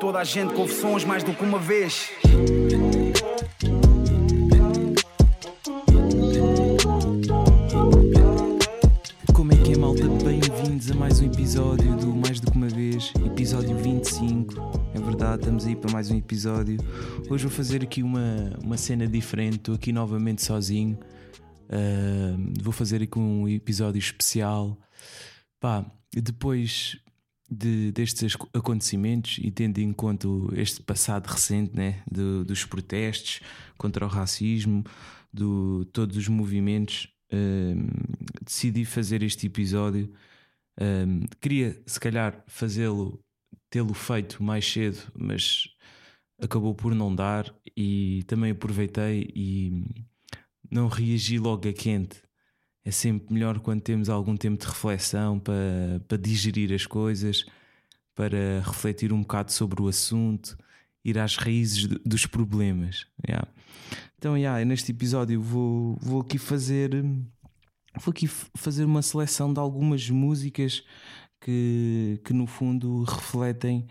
toda a gente, confissões mais do que uma vez. Como é que é, malta? Bem-vindos a mais um episódio do Mais do que uma vez, episódio 25. É verdade, estamos aí para mais um episódio. Hoje vou fazer aqui uma, uma cena diferente, estou aqui novamente sozinho. Uh, vou fazer aqui um episódio especial. Pá, depois de, destes acontecimentos e tendo em conta este passado recente né, dos protestos contra o racismo, de todos os movimentos, um, decidi fazer este episódio. Um, queria, se calhar, fazê-lo, tê-lo feito mais cedo, mas acabou por não dar. E também aproveitei e não reagi logo a quente é sempre melhor quando temos algum tempo de reflexão para, para digerir as coisas, para refletir um bocado sobre o assunto, ir às raízes dos problemas. Yeah. Então, yeah, neste episódio vou, vou aqui fazer vou aqui fazer uma seleção de algumas músicas que, que no fundo refletem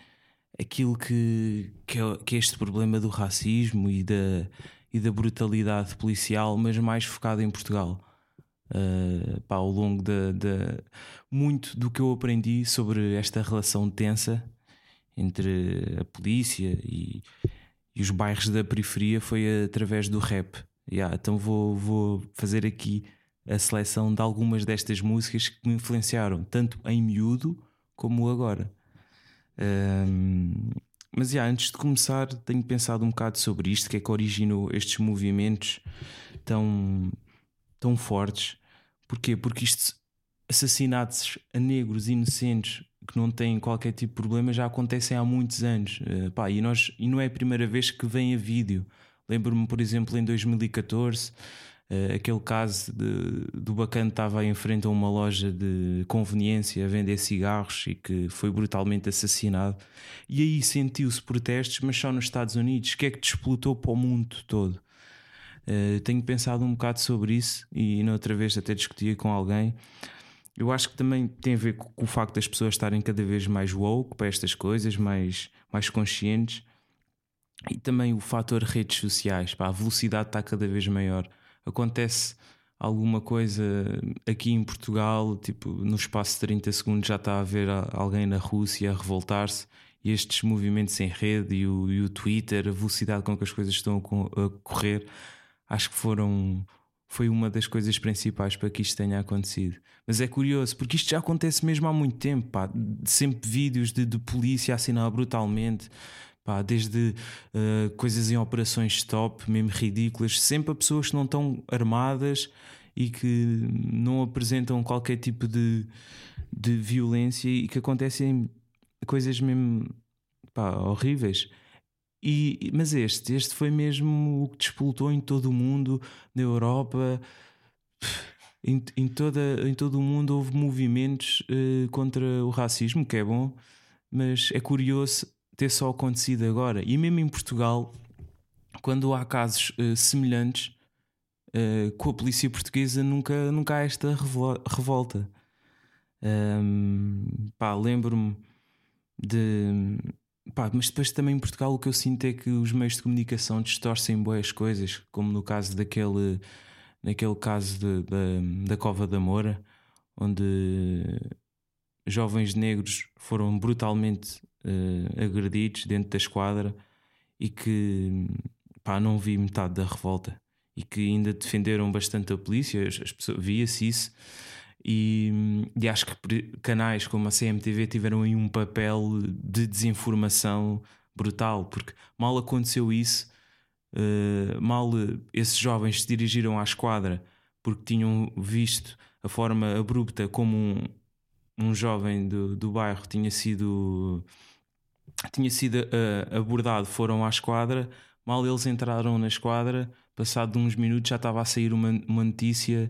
aquilo que, que, é, que é este problema do racismo e da, e da brutalidade policial, mas mais focado em Portugal uh, pá, ao longo de, de, muito do que eu aprendi sobre esta relação tensa entre a polícia e, e os bairros da periferia foi através do rap. Yeah, então vou, vou fazer aqui a seleção de algumas destas músicas que me influenciaram, tanto em miúdo como agora. Um, mas yeah, antes de começar, tenho pensado um bocado sobre isto, que é que originou estes movimentos tão, tão fortes Porquê? Porque isto, assassinatos a negros inocentes que não têm qualquer tipo de problema já acontecem há muitos anos. Uh, pá, e, nós, e não é a primeira vez que vem a vídeo. Lembro-me, por exemplo, em 2014, uh, eh, aquele caso de, do bacana estava em frente a uma loja de conveniência a vender cigarros e que foi brutalmente assassinado. E aí sentiu-se protestos, mas só nos Estados Unidos. Que é que desplotou para o mundo todo? Eh, tenho pensado um bocado sobre isso e na outra vez até discutia com alguém. Eu acho que também tem a ver com o facto das pessoas estarem cada vez mais woke para estas coisas, mais, mais conscientes. E também o fator redes sociais, pá, a velocidade está cada vez maior. Acontece alguma coisa aqui em Portugal, tipo, no espaço de 30 segundos já está a ver alguém na Rússia a revoltar-se e estes movimentos em rede e o, e o Twitter, a velocidade com que as coisas estão a correr, acho que foram foi uma das coisas principais para que isto tenha acontecido. Mas é curioso, porque isto já acontece mesmo há muito tempo, pá. sempre vídeos de, de polícia assinar brutalmente, pá, desde uh, coisas em operações stop, mesmo ridículas, sempre a pessoas que não estão armadas e que não apresentam qualquer tipo de, de violência e que acontecem coisas mesmo pá, horríveis. E, mas este, este foi mesmo o que despoltou em todo o mundo, na Europa, em, em, toda, em todo o mundo houve movimentos uh, contra o racismo, que é bom, mas é curioso ter só acontecido agora. E mesmo em Portugal, quando há casos uh, semelhantes uh, com a polícia portuguesa, nunca, nunca há esta revolta. Um, pá, lembro-me de Pá, mas depois também em Portugal o que eu sinto é que os meios de comunicação distorcem boas coisas, como no caso daquele, naquele caso de, da Cova da Moura, onde jovens negros foram brutalmente uh, agredidos dentro da esquadra e que pá, não vi metade da revolta e que ainda defenderam bastante a polícia, as, as pessoas via-se isso e, e, acho que canais como a CMTV tiveram aí um papel de desinformação brutal, porque mal aconteceu isso, uh, mal esses jovens se dirigiram à esquadra porque tinham visto a forma abrupta como um, um jovem do, do bairro tinha sido tinha sido uh, abordado, foram à esquadra, mal eles entraram na esquadra, passado uns minutos já estava a sair uma, uma notícia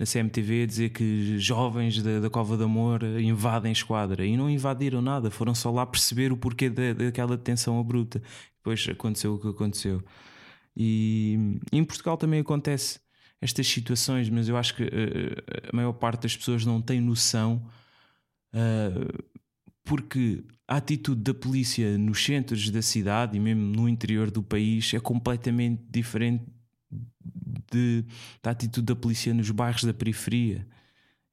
na CMTV a dizer que jovens da, da Cova de Amor invadem esquadra e não invadiram nada, foram só lá perceber o porquê da, daquela detenção abrupta. Depois aconteceu o que aconteceu. E em Portugal também acontece estas situações, mas eu acho que uh, a maior parte das pessoas não tem noção uh, porque a atitude da polícia nos centros da cidade e mesmo no interior do país é completamente diferente de, da atitude da polícia nos bairros da periferia.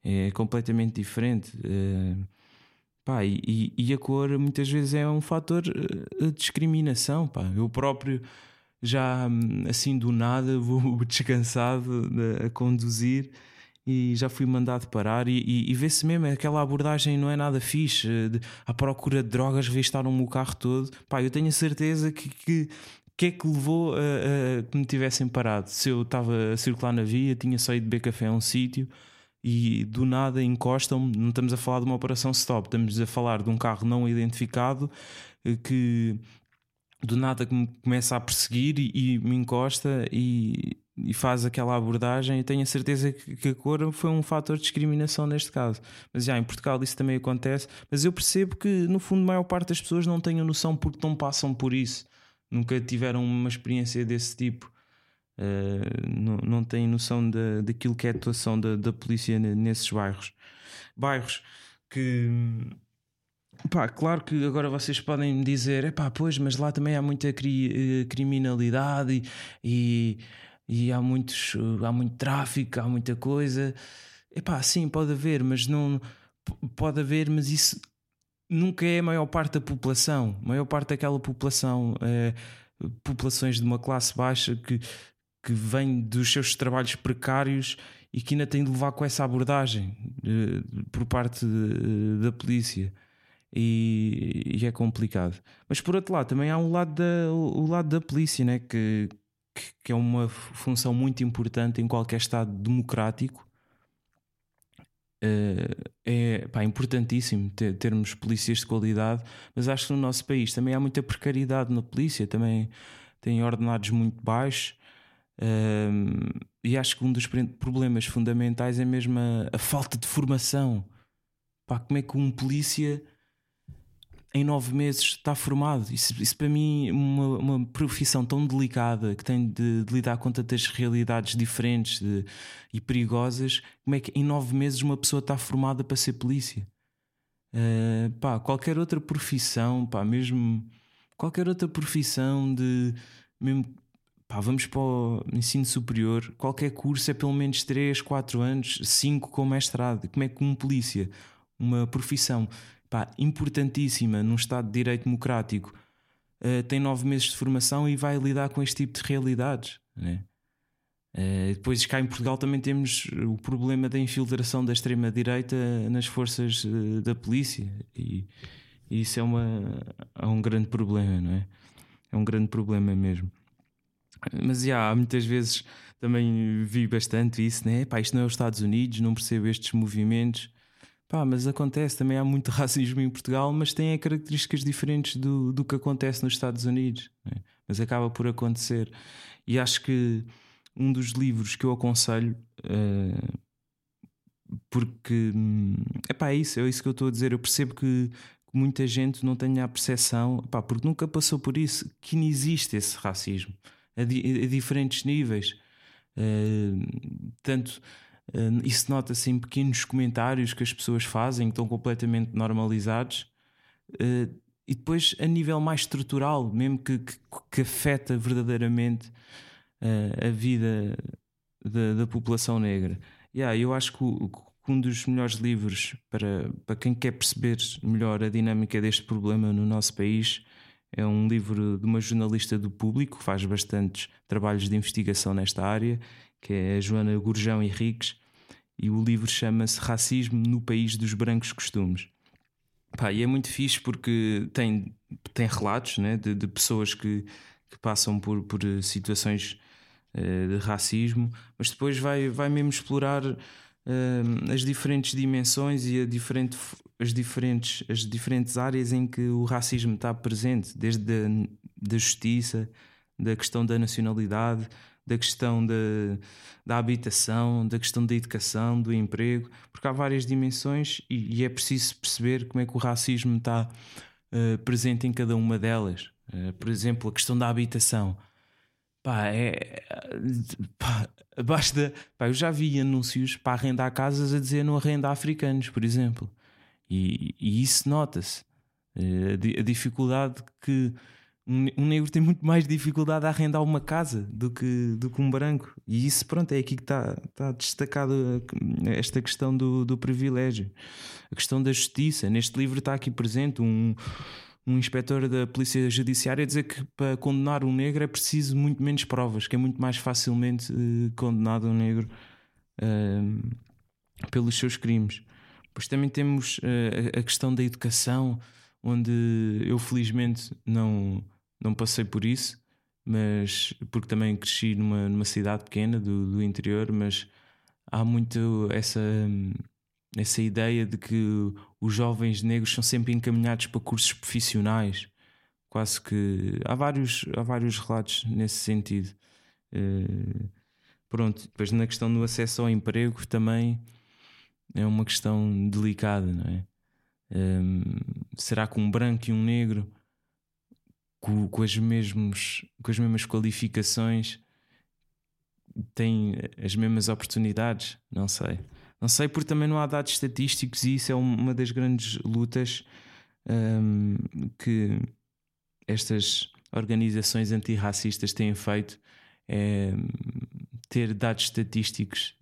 É completamente diferente. Uh, pá, e, e, a cor muitas vezes é um fator eh, de discriminação. Pá. Eu próprio já assim do nada vou descansado a conduzir e já fui mandado parar e, e, e vê-se mesmo aquela abordagem não é nada fixe de, à procura de drogas revistaram-me o carro todo pá, eu tenho a certeza que, que que é que levou a, a, que me tivessem parado? Se eu estava a circular na via, tinha só ido beber café a um sítio e do nada encostam-me. Não estamos a falar de uma operação stop, estamos a falar de um carro não identificado eh, que do nada me começa a perseguir e, e me encosta e, e, faz aquela abordagem. E tenho a certeza que, que, a cor foi um fator de discriminação neste caso. Mas já em Portugal isso também acontece. Mas eu percebo que no fundo a maior parte das pessoas não tenham noção porque não passam por isso nunca tiveram uma experiência desse tipo. Uh, não, não têm noção da, daquilo que é a atuação da, da polícia nesses bairros. Bairros que. Pá, claro que agora vocês podem me dizer, é pá, pois, mas lá também há muita cri, eh, criminalidade e, e, e, há, muitos, há muito tráfico, há muita coisa. É pá, sim, pode haver, mas não. Pode haver, mas isso nunca é a maior parte da população. A maior parte daquela população é populações de uma classe baixa que, que vem dos seus trabalhos precários e que ainda tem de levar com essa abordagem uh, por parte de, da polícia. E, e, é complicado. Mas por outro lado, também há um lado da, o lado da polícia, né? que, que é uma função muito importante em qualquer Estado democrático Uh, é pá, importantíssimo ter, termos polícias de qualidade, mas acho que no nosso país também há muita precariedade na polícia, também tem ordenados muito baixos. Uh, e acho que um dos problemas fundamentais é mesmo a, a falta de formação. Pá, como é que um polícia em nove meses está formado. Isso, isso para mim, uma, uma profissão tão delicada que tem de, de lidar com tantas realidades diferentes de, e perigosas, como é que em nove meses uma pessoa está formada para ser polícia? Uh, pá, qualquer outra profissão, pá, mesmo qualquer outra profissão de mesmo pá, vamos para o ensino superior, qualquer curso é pelo menos 3, 4 anos, 5 com mestrado. Como é que um polícia, uma profissão pá, importantíssima num Estado de Direito Democrático, uh, tem nove meses de formação e vai lidar com este tipo de realidades. Né? Uh, depois cá em Portugal também temos o problema da infiltração da extrema-direita nas forças uh, da polícia e, e, isso é, uma, é um grande problema, não é? É um grande problema mesmo. Mas já, muitas vezes também vi bastante isso, né? Pá, isto não é os Estados Unidos, não percebo estes movimentos. Pá, mas acontece, também há muito racismo em Portugal, mas tem características diferentes do, do que acontece nos Estados Unidos. Né? Mas acaba por acontecer. E acho que um dos livros que eu aconselho, uh, porque epá, é isso, é isso que eu estou a dizer. Eu percebo que, muita gente não tenha a percepção, epá, porque nunca passou por isso, que não existe esse racismo a, di, a diferentes níveis. Uh, tanto isso nota-se em pequenos comentários que as pessoas fazem, que estão completamente normalizados. Uh, e depois, a nível mais estrutural, mesmo que, que, que afeta verdadeiramente uh, a vida da, da, população negra. Yeah, eu acho que, um dos melhores livros para, para quem quer perceber melhor a dinâmica deste problema no nosso país é um livro de uma jornalista do público que faz bastantes trabalhos de investigação nesta área que é a Joana Gurjão Henriques, e o livro chama-se Racismo no País dos Brancos Costumes. Pá, e é muito fixe porque tem, tem relatos né, de, de pessoas que, que passam por, por situações uh, de racismo, mas depois vai, vai mesmo explorar uh, as diferentes dimensões e diferente, as, diferentes, as diferentes áreas em que o racismo está presente, desde a da justiça, da questão da nacionalidade, da questão da, da habitação, da questão da educação, do emprego, porque há várias dimensões e, e é preciso perceber como é que o racismo está uh, presente em cada uma delas. Uh, por exemplo, a questão da habitação. Pá, é. Pá, basta. Pá, eu já vi anúncios para arrendar casas a dizer não arrenda africanos, por exemplo. E, e isso nota-se. Uh, a, dificuldade que um, negro tem muito mais dificuldade a arrendar uma casa do que, do que um branco. E isso, pronto, é aqui que está, está destacado esta questão do, do privilégio, a questão da justiça. Neste livro está aqui presente um, um inspetor da Polícia Judiciária a dizer que para condenar um negro é preciso muito menos provas, que é muito mais facilmente uh, condenado um negro uh, pelos seus crimes. Pois também temos a questão da educação, onde eu felizmente não não passei por isso, mas porque também cresci numa, numa cidade pequena do, do interior, mas há muito essa, essa ideia de que os jovens negros são sempre encaminhados para cursos profissionais. Quase que há vários, há vários relatos nesse sentido. Uh, pronto, depois na questão do acesso ao emprego também é uma questão delicada, não é? Um, será que um branco e um negro com, com, as mesmos, com as mesmas qualificações têm as mesmas oportunidades? Não sei. Não sei, porque também não há dados estatísticos e isso é uma das grandes lutas um, que estas organizações antirracistas têm feito. É ter dados estatísticos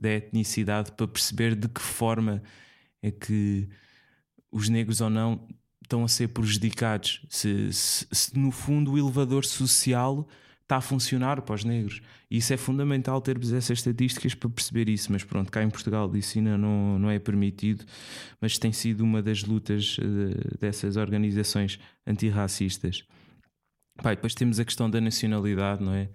da etnicidade para perceber de que forma é que os negros ou não estão a ser prejudicados, se, se, se, no fundo o elevador social está a funcionar para os negros. E isso é fundamental termos essas estatísticas para perceber isso. Mas pronto, cá em Portugal isso ainda não, não é permitido, mas tem sido uma das lutas uh, dessas organizações antirracistas. Pai, depois temos a questão da nacionalidade, não é?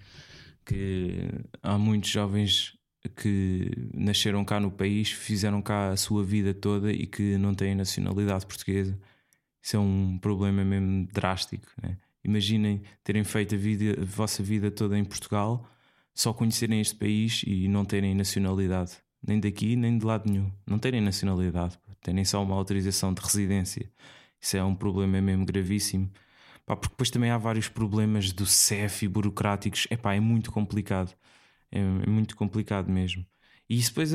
Que há muitos jovens que nasceram cá no país, fizeram cá a sua vida toda e que não têm nacionalidade portuguesa isso é um problema mesmo drástico. Né? Imaginem terem feito a, vida, a vossa vida toda em Portugal, só conhecerem este país e não terem nacionalidade, nem daqui nem de lado nenhum. Não terem nacionalidade, terem só uma autorização de residência. Isso é um problema mesmo gravíssimo. Pá, porque depois também há vários problemas do CEF e burocráticos. Epá, é muito complicado. É, é muito complicado mesmo. E isso depois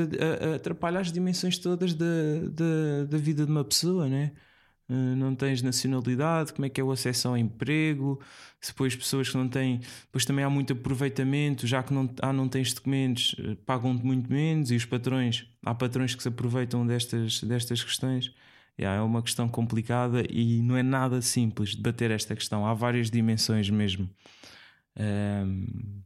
atrapalha as dimensões todas da, da, da vida de uma pessoa, né? Eh, não tens nacionalidade, como é que é o acesso ao emprego, depois pessoas que não têm, depois também há muito aproveitamento, já que não, ah, não tens documentos, eh, pagam-te muito menos, e os patrões, há patrões que se aproveitam destas, destas questões. Yeah, é uma questão complicada e não é nada simples debater esta questão, há várias dimensões mesmo. Um, ehm,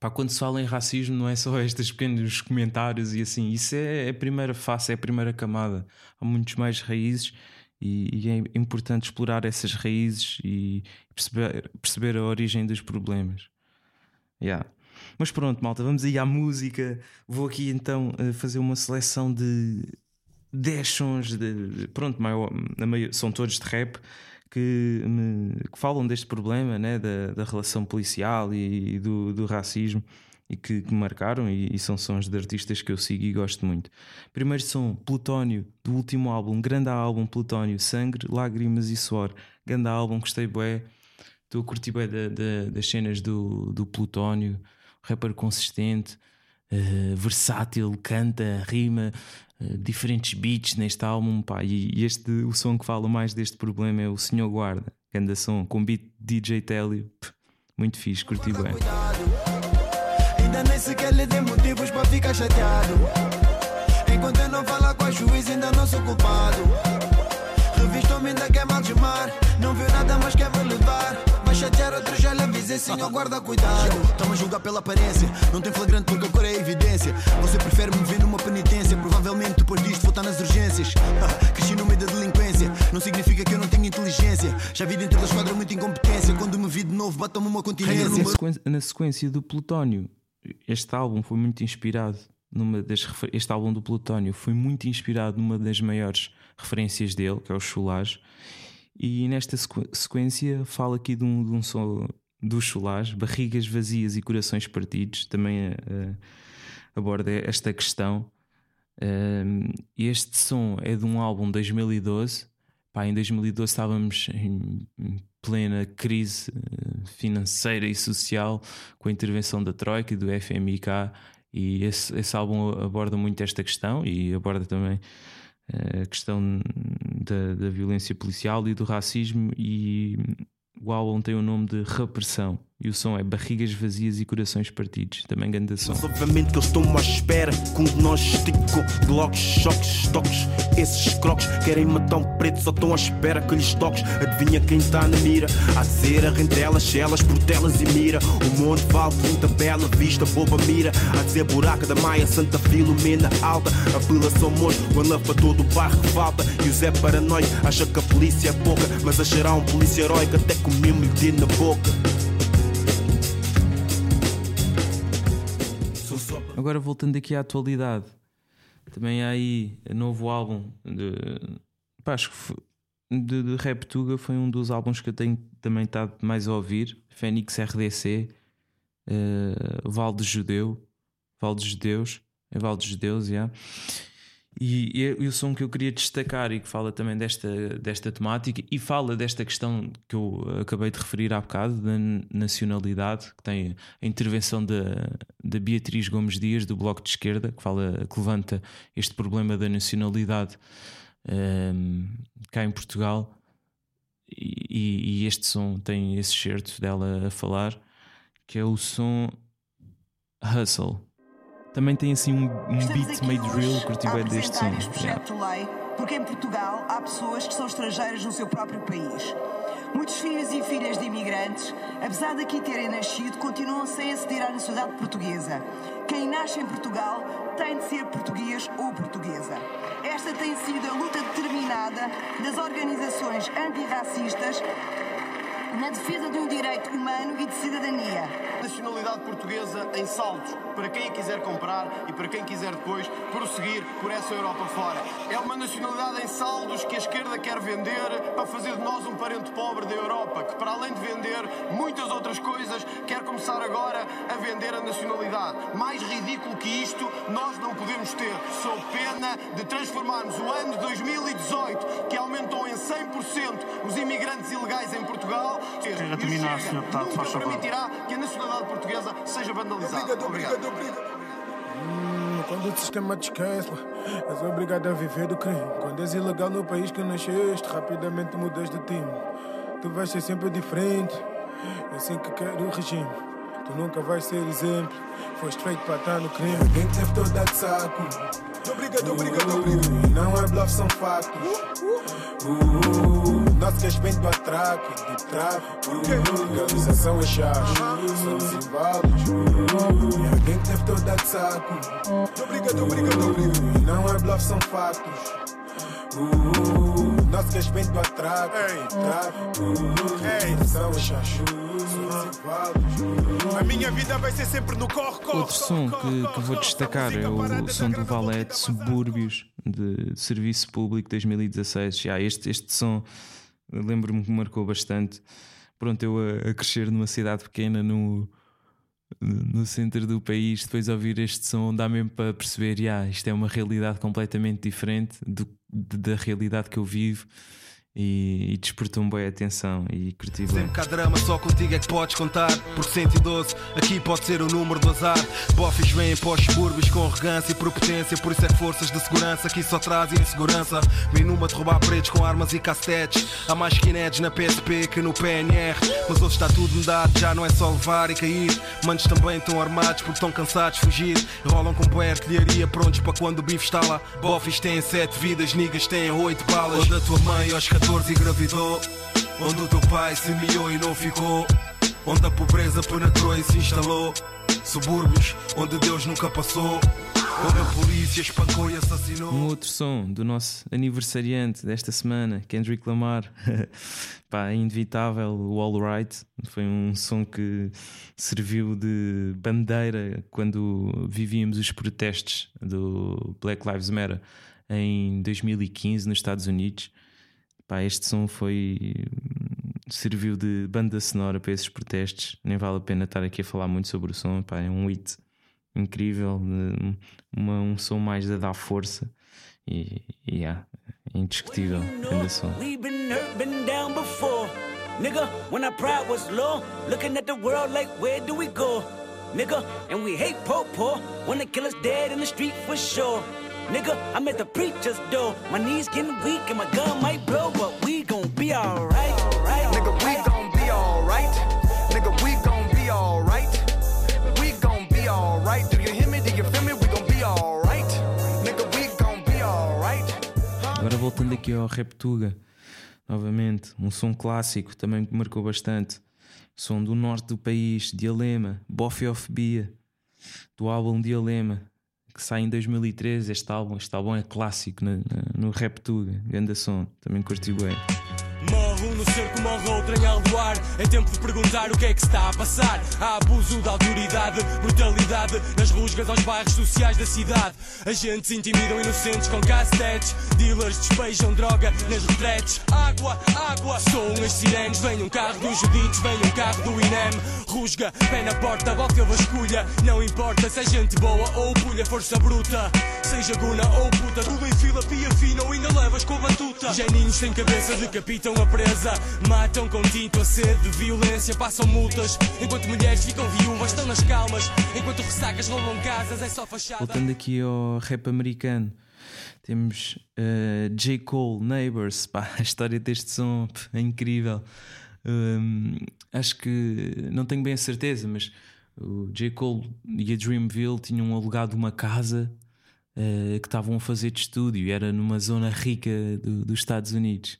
pá, quando se fala em racismo, não é só estes pequenos comentários e assim, isso é a primeira face, é a primeira camada. Há muitos mais raízes e, e, é importante explorar essas raízes e perceber, perceber a origem dos problemas. Yeah. Mas pronto, malta, vamos aí à música. Vou aqui então eh, fazer uma seleção de 10 sons. De, pronto, maior, são todos de rap que, me, que falam deste problema né, da, da relação policial e, e do, do racismo e que, que marcaram e, e, são sons de artistas que eu sigo e gosto muito. Primeiro som, Plutónio, do último álbum, grande álbum, Plutónio, Sangue, Lágrimas e Suor, grande álbum, gostei bué, estou a curtir bué da, da, das cenas do, do Plutónio, rapper consistente, uh, versátil, canta, rima, uh, diferentes beats neste álbum, pá, e, este, o som que fala mais deste problema é o Senhor Guarda, grande som, com beat DJ Télio, muito fixe, curti bem. Ainda nem sequer lhe dei motivos para ficar chateado. Enquanto eu não falar com a juiz, ainda não sou culpado. Revistou-me, ainda quer mal mar. Não viu nada, mas quer me levar. Vai chatear outro, já lhe avisei, senhor, guarda cuidado. Toma julgar pela aparência, não tem flagrante porque a cor é evidência. Você prefere me ver numa penitência. Provavelmente depois disto vou estar nas urgências. cresci no meio da delinquência, não significa que eu não tenho inteligência. Já vi dentro da esquadra muita incompetência. Quando me vi de novo, bata-me uma continência. Na sequência do Plutónio este álbum foi muito inspirado numa das este álbum do Plutónio foi muito inspirado numa das maiores referências dele, que é o Chulage. E nesta sequência fala aqui de um, de um som do Chulage, Barrigas Vazias e Corações Partidos, também uh, aborda esta questão. Uh, este som é de um álbum de 2012. Pá, em 2012 estávamos em plena crise eh, financeira e social com a intervenção da Troika e do FMIK e esse, esse álbum aborda muito esta questão e aborda também a questão da, da violência policial e do racismo. E o álbum tem o nome de Repressão e o som é Barrigas Vazias e Corações Partidos. Também grande som. Mas obviamente que eles estão à espera com nós esticam glocks, choques, toques. Esses croques querem matar um preto, só estão à espera que lhes toques. Adivinha quem está na mira? A dizer entre elas, elas, portelas e mira. O monte vale muita bela vista, boba mira. A dizer buraca da Maia, Santa Filomena alta. A Vila São Monte, o lã para todo o bairro que falta. E o Zé Paranoico acha que a polícia é pouca, mas achará um polícia heróico até com mesmo lhe na boca. Agora voltando aqui à atualidade, também há aí novo álbum de, pá, acho que foi, de, de Rap Tuga foi um dos álbuns que eu tenho também estado mais a ouvir. Fênix RDC, uh, Val de Judeu, Val dos Judeus, é Val dos Judeus. Yeah. E, e, e, o som que eu queria destacar e que fala também desta, desta temática e fala desta questão que eu acabei de referir há bocado, da nacionalidade, que tem a intervenção da, da Beatriz Gomes Dias, do Bloco de Esquerda, que, fala, que levanta este problema da nacionalidade um, ehm, cá em Portugal. E, e, este som tem esse certo dela a falar, que é o som Hustle. Também tem assim um, um beat meio drill, curti bem deste som. Yeah. Porque em Portugal há pessoas que são estrangeiras no seu próprio país. Muitos filhos e filhas de imigrantes, apesar de aqui terem nascido, continuam sem aceder à nacionalidade portuguesa. Quem nasce em Portugal tem de ser português ou portuguesa. Esta tem sido a luta determinada das organizações antirracistas na defesa de um direito humano e de cidadania. Nacionalidade portuguesa em saltos, para quem a quiser comprar e para quem quiser depois prosseguir por essa Europa fora. É uma nacionalidade em saldos que a esquerda quer vender para fazer de nós um parente pobre da Europa, que para além de vender muitas outras coisas, quer começar agora a vender a nacionalidade. Mais ridículo que isto, nós não podemos ter. Sou pena de transformarmos o ano de 2018, que aumentou em 100% os imigrantes ilegais em Portugal, Sr. Deputado, faz favor. permitirá que a nacionalidade portuguesa seja vandalizada. Obrigado, obrigado, obrigado. Hum, quando o sistema te esquece, és obrigado a viver do crime. Quando és ilegal no país que nasceste, rapidamente mudas de time. Tu vais ser sempre diferente, é assim que quer o regime. Tu nunca vais ser exemplo, foste feito para estar no crime. Quem teve toda de saco. Obrigado, obrigado, obrigado. Não é bluff, são factos. Uh, uh, nosso respeito a traque, de tráfico. Legalização é chave, somos inválidos. E alguém que teve toda de saco. Obrigado, obrigado, obrigado. Não é bluff, são factos. Uh, nosso respeito a traque, tráfico. Legalização é chave. A minha vida vai ser sempre no corre, corre. Outro som que, que vou destacar é o som do Valete Subúrbios de Serviço Público 2016. Já este, este som lembro-me que marcou bastante. Pronto, eu a, a, crescer numa cidade pequena no, no centro do país, depois ouvir este som dá mesmo para perceber, yeah, isto é uma realidade completamente diferente do, da realidade que eu vivo e, e despertou-me bem a atenção e curti bem. Sempre cá drama, só contigo é que podes contar. Por 112, aqui pode ser o número do azar. Bofes vêm pós suburbos com arrogância e propotência. Por isso é que forças de segurança aqui só trazem insegurança. Vem numa derrubar pretos com armas e castetes. Há mais skinheads na PSP que no PNR. Mas hoje está tudo mudado, já não é só levar e cair. Manos também estão armados porque estão cansados de fugir. Rolam com boa artilharia prontos para quando o bife está lá. Bofes têm sete vidas, niggas têm oito balas. Ou da tua mãe aos 14 engravidou. Onde o teu pai semeou e não ficou. Onde a pobreza penetrou e se instalou. Subúrbios onde Deus nunca passou. Onde a polícia espancou e assassinou. Um outro som do nosso aniversariante desta semana, Kendrick Lamar. Pá, é inevitável, o All Right. Foi um som que serviu de bandeira quando vivíamos os protestos do Black Lives Matter em 2015 nos Estados Unidos. Pá, este som foi. serviu de banda sonora para esses protestos. Nem vale a pena estar aqui a falar muito sobre o som. Pá, é um hit incrível, uma, um som mais a dar força. E, e yeah, indiscutível. Banda som. Nigga, when our pride was low, looking at the world like, where do we go? Nigga, and we hate poor poor, wanna kill us dead in the street for sure. Nigga. I'm at the preacher's door. My knees getting weak and my gun might blow, but we gon' be alright. Right, Nigga, we gon' be alright. Nigga, we gon' be alright. We gon' be alright. Do you hear me? Do you feel me? We gon' be alright. Nigga, we gon' be alright. Agora voltando aqui ao Reptuga, novamente, um som clássico também que marcou bastante. Som do norte do país, Dialema, Boffy of Bia, do álbum Dialema, que sai em 2013. Este álbum, este álbum é clássico no, no Reptuga, grande som, também. Morre um no cerco, morre Aldoar. É tempo de perguntar o que é que está a passar. Há abuso da autoridade, brutalidade nas rusgas aos bairros sociais da cidade. Agentes intimidam inocentes com castetes. Dealers despejam droga nas retretes. Água, água, soam as sirenes. Vem um carro dos juditos, vem um carro do INEM. Rusga, pé na porta, boca vasculha. Não importa se é gente boa ou pulha, força bruta. Seja guna ou puta, tudo em fila, pia fina ou ainda levas com batuta. Geninhos sem cabeça decapitam a presa. Matam com tinto a sede de violência, passam multas. Enquanto mulheres ficam viúvas, estão nas calmas. Enquanto ressacas roubam casas, é só fachada. Voltando aqui ao rap americano, temos eh, J. Cole, Neighbors. Pá, a história deste som é incrível. Hum, acho que não tenho bem a certeza, mas o J. Cole e a Dreamville tinham alugado uma casa eh, que estavam a fazer de estúdio, era numa zona rica do- dos Estados Unidos.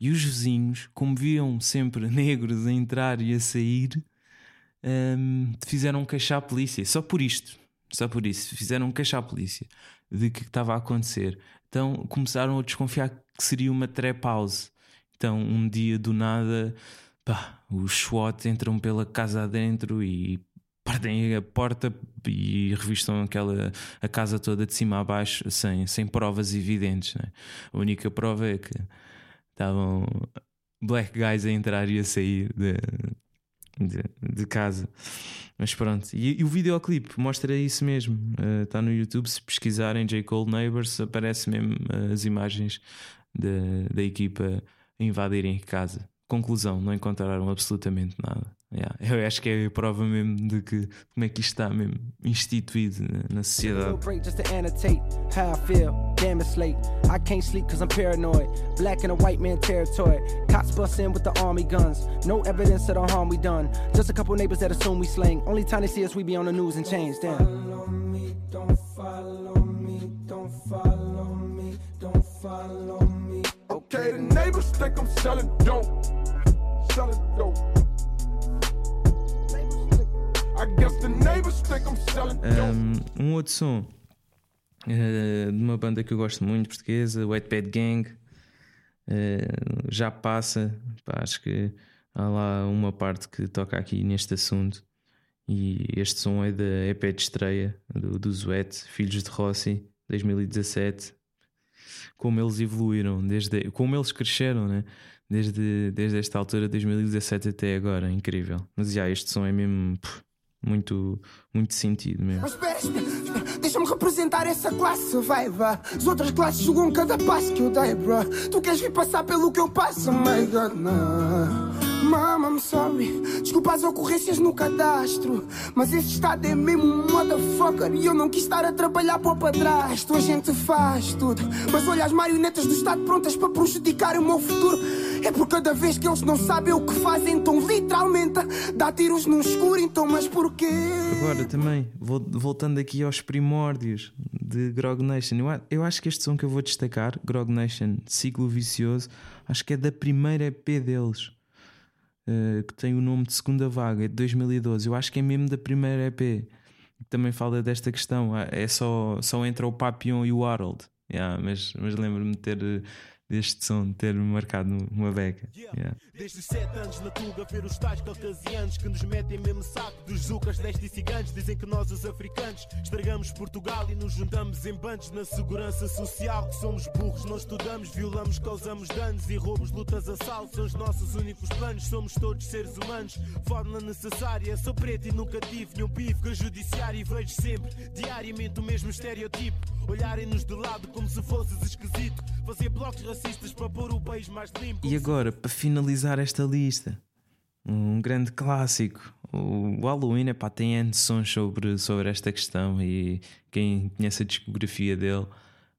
E os vizinhos, como viam sempre negros a entrar e a sair, hum, fizeram queixar a polícia, só por isto, só por isso, fizeram queixar a polícia de que estava a acontecer. Então começaram a desconfiar que seria uma trap house. Então, um dia do nada, pá, os SWAT entram pela casa adentro e partem a porta e revistam aquela a casa toda de cima a baixo sem, sem provas evidentes. né? A única prova é que estavam black guys a entrar e a sair de, de, de casa. Mas pronto, e, e o videoclipe mostra isso mesmo. Está no YouTube. Se pesquisarem J. Cole Neighbors, aparece mesmo uh, as imagens da, da equipa invadirem casa. Conclusão: não encontraram absolutamente nada. Yeah, Eu acho que é a prova mesmo de que como é que isto está mesmo instituído na, na sociedade. Little break just to annotate how I feel. Damn, it's late. I can't sleep cause I'm paranoid. Black a white man territory. Cops bust in with the army guns. No evidence of the harm we done. Just a couple neighbors that assume we slang. Only time they see us, we be on the news and chains. Damn. Follow me, don't follow me, don't follow me, don't follow me. Okay, the neighbors think I'm selling dope. Selling dope. Um, um outro som uh, de uma banda que eu gosto muito, portuguesa, Wet Bad Gang, uh, já passa. Pá, acho que há lá uma parte que toca aqui neste assunto. E este som é da EP de estreia do, do Zuete, Filhos de Rossi, 2017. Como eles evoluíram, desde, como eles cresceram, né? desde, desde esta altura, 2017 até agora, incrível. Mas já, este som é mesmo muito, muito sentido mesmo. Mas espera, espera. Deixa-me representar essa classe, vai, vá. As outras classes julgam cada passo que eu dei, bro. Tu queres vir passar pelo que eu passo, my God, não. Mama, I'm sorry. Desculpa as ocorrências no cadastro. Mas esse estado é mesmo um motherfucker. E eu não quis estar a trabalhar para o padrasto. A gente faz tudo. Mas olha as marionetas do Estado prontas para prejudicar o meu futuro. É por cada vez que eles não sabem o que fazem, então literalmente dá tiros no escuro. Então, mas porquê? Agora também, vol- voltando aqui aos primórdios de Grog Nation, eu, acho que este som que eu vou destacar, Grog Nation Ciclo Vicioso, acho que é da primeira EP deles, eh, que tem o nome de Segunda Vaga, é de 2012. Eu acho que é mesmo da primeira EP. Também fala desta questão, ah, é só, só entre o Papillon e o Harold. Yeah, mas mas lembro-me de ter eh, deste som, de ter marcado uma beca. Yeah. Desde os sete anos na Tuga, ver os tais caucasianos que nos metem mesmo saco dos zucas, destes e ciganos. Dizem que nós, os africanos, estragamos Portugal e nos juntamos em bandos na segurança social. Que somos burros, não estudamos, violamos, causamos danos e roubos, lutas, assaltos são os nossos únicos planos. Somos todos seres humanos, fórmula necessária. Sou preto e nunca tive nenhum bife o judiciário e vejo sempre, diariamente, o mesmo estereotipo. Olharem-nos de lado como se fosses esquisito. Fazer blocos racistas para pôr o país mais limpo. E agora, para finalizar esta lista, um grande clássico. O Halloween epá, tem N sons sobre, sobre esta questão e quem conhece a discografia dele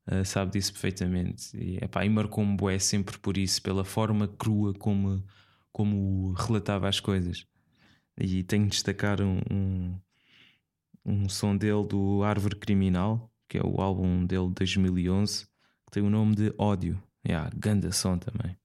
uh, sabe disso perfeitamente. E, epá, e marcou-me bué sempre por isso, pela forma crua como, como relatava as coisas. E tenho de destacar um, um, um som dele do Árvore Criminal, que é o álbum dele de 2011, que tem o nome de Ódio. Yeah, ganda som também.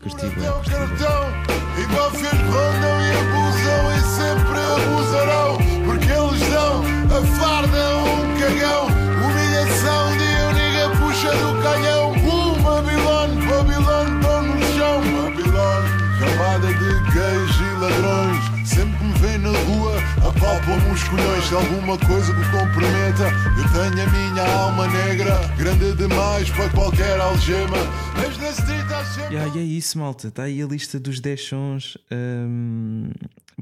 Curti bem, curti bem. E vocês rondam e abusam e sempre abusarão Porque eles dão a farda um cagão Humilhação de uniga puxa do canhão Uh, Babilônia, Babilônia, pão no chão. Babilônia, chamada de gays e ladrões. Sempre me vem na rua, apalpam-me os colhões. Se alguma coisa me comprometa Eu tenho a minha alma negra Grande demais para qualquer algema Mas na street há sempre Yeah, e é isso, malta. Está aí a lista dos 10 sons. Hum,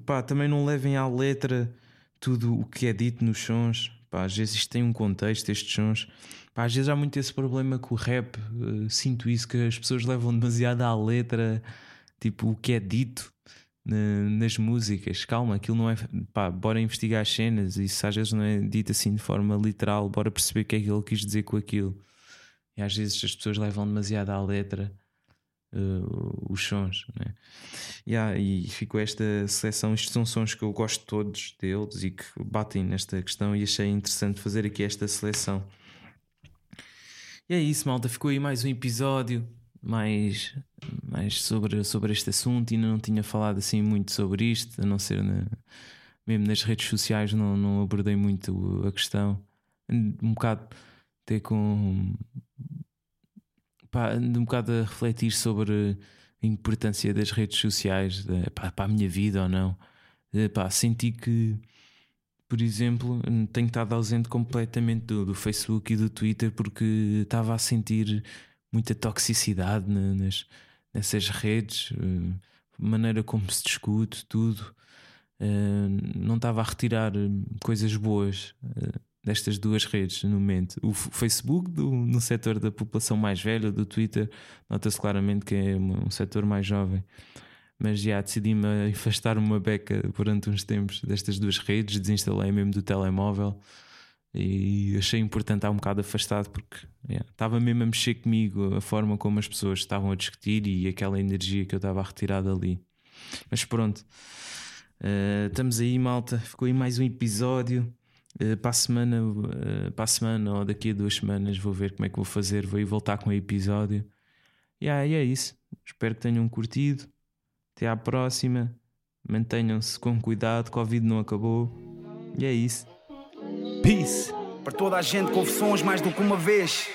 pá, também não levem à letra tudo o que é dito nos sons. Pá, às vezes isto tem um contexto, estes sons. Pá, às vezes há muito esse problema com o rap. Uh, sinto isso, que as pessoas levam demasiado à letra, tipo, o que é dito nas músicas. Calma, aquilo não é. Pá, bora investigar as cenas. Isso às vezes não é dito assim de forma literal. Bora perceber o que é que ele quis dizer com aquilo. E às vezes as pessoas levam demasiado à letra uh, os sons. Né? Yeah, e ficou esta seleção. Estes são sons que eu gosto todos deles e que batem nesta questão. E achei interessante fazer aqui esta seleção. E é isso, malta. Ficou aí mais um episódio mais, mais sobre, sobre este assunto. Ainda não tinha falado assim muito sobre isto, a não ser na- mesmo nas redes sociais, não, não abordei muito a questão. Um bocado até com pá, um bocado a refletir sobre a importância das redes sociais pá, para a minha vida ou não. Eh, Pá, senti que, por exemplo, tenho estado ausente completamente do, do Facebook e do Twitter porque estava a sentir muita toxicidade na- nas, nessas redes, eh, maneira como se discute, tudo. Eh, não estava a retirar eh, coisas boas destas duas redes no momento. O Facebook, do, no setor da população mais velha, do Twitter, nota-se claramente que é um, setor mais jovem. Mas já decidi-me afastar uma beca durante uns tempos destas duas redes, desinstalei mesmo do telemóvel e achei importante estar um bocado afastado porque yeah, estava mesmo a mexer comigo a forma como as pessoas estavam a discutir e aquela energia que eu estava a retirar dali. Mas pronto, eh, estamos aí, malta. Ficou aí mais um episódio. Eh, para, a semana, eh, para a semana ou daqui a duas semanas vou ver como é que vou fazer. Vou aí voltar com o episódio. Yeah, e é isso. Espero que tenham curtido. Até à próxima. Mantenham-se com cuidado. Covid não acabou. E é isso. Peace. Para toda a gente, confissões mais do que uma vez.